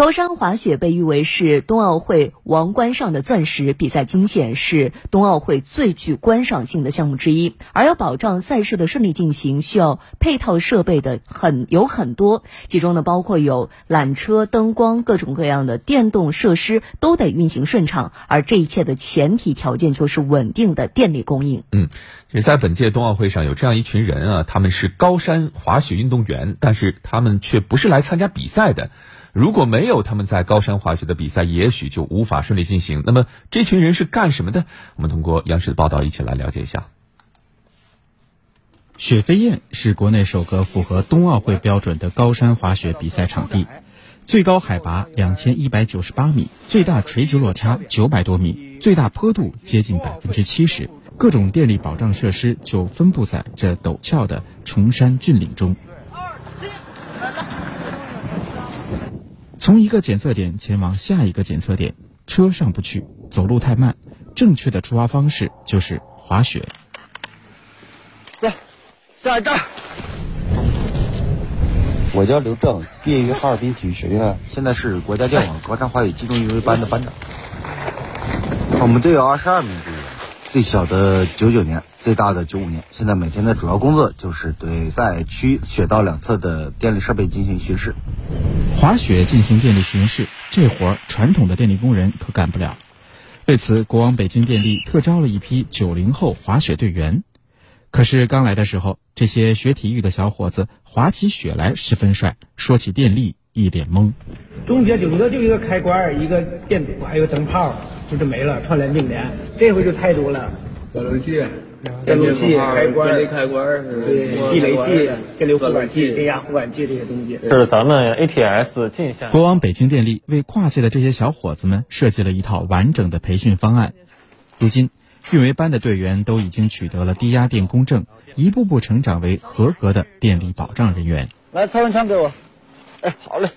高山滑雪被誉为是冬奥会王冠上的钻石，比赛惊险是冬奥会最具观赏性的项目之一。而要保障赛事的顺利进行，需要配套设备的很有很多，其中呢包括有缆车、灯光、各种各样的电动设施都得运行顺畅。而这一切的前提条件就是稳定的电力供应。嗯，其实在本届冬奥会上有这样一群人啊，他们是高山滑雪运动员，但是他们却不是来参加比赛的。如果没有他们在高山滑雪的比赛，也许就无法顺利进行。那么，这群人是干什么的？我们通过央视的报道一起来了解一下。雪飞燕是国内首个符合冬奥会标准的高山滑雪比赛场地，最高海拔两千一百九十八米，最大垂直落差九百多米，最大坡度接近百分之七十，各种电力保障设施就分布在这陡峭的崇山峻岭中。从一个检测点前往下一个检测点，车上不去，走路太慢。正确的出发方式就是滑雪。来，下一站。我叫刘正，毕业于哈尔滨体育学院，现在是国家电网高山滑雪机动运维班的班长。我们队有二十二名队员，最小的九九年，最大的九五年。现在每天的主要工作就是对赛区雪道两侧的电力设备进行巡视。滑雪进行电力巡视，这活儿传统的电力工人可干不了。为此，国网北京电力特招了一批九零后滑雪队员。可是刚来的时候，这些学体育的小伙子滑起雪来十分帅，说起电力一脸懵。中学顶多就一个开关、一个电阻，还有灯泡，就这没了，串联并联。这回就太多了，小流器。电流器、开关、电力开关对，地雷器、电流护管器、电压互管器这些东西。是咱们 ATS 进下。国网北京电力为跨界的这些小伙子们设计了一套完整的培训方案。如今，运维班的队员都已经取得了低压电工证，一步步成长为合格的电力保障人员。来，测温枪给我。哎，好嘞。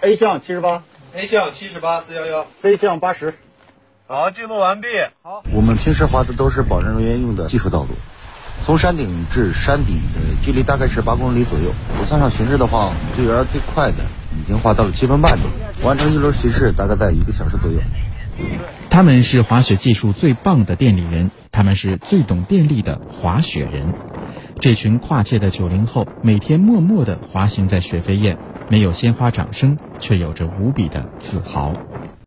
A 项七十八，A 项七十八四幺幺，C 项八十。好，记录完毕。好，我们平时滑的都是保障人员用的技术道路，从山顶至山底的距离大概是八公里左右。不算上巡视的话，队员最快的已经滑到了七分半钟，完成一轮巡视大概在一个小时左右。他们是滑雪技术最棒的电力人，他们是最懂电力的滑雪人。这群跨界的九零后每天默默地滑行在雪飞燕，没有鲜花掌声，却有着无比的自豪。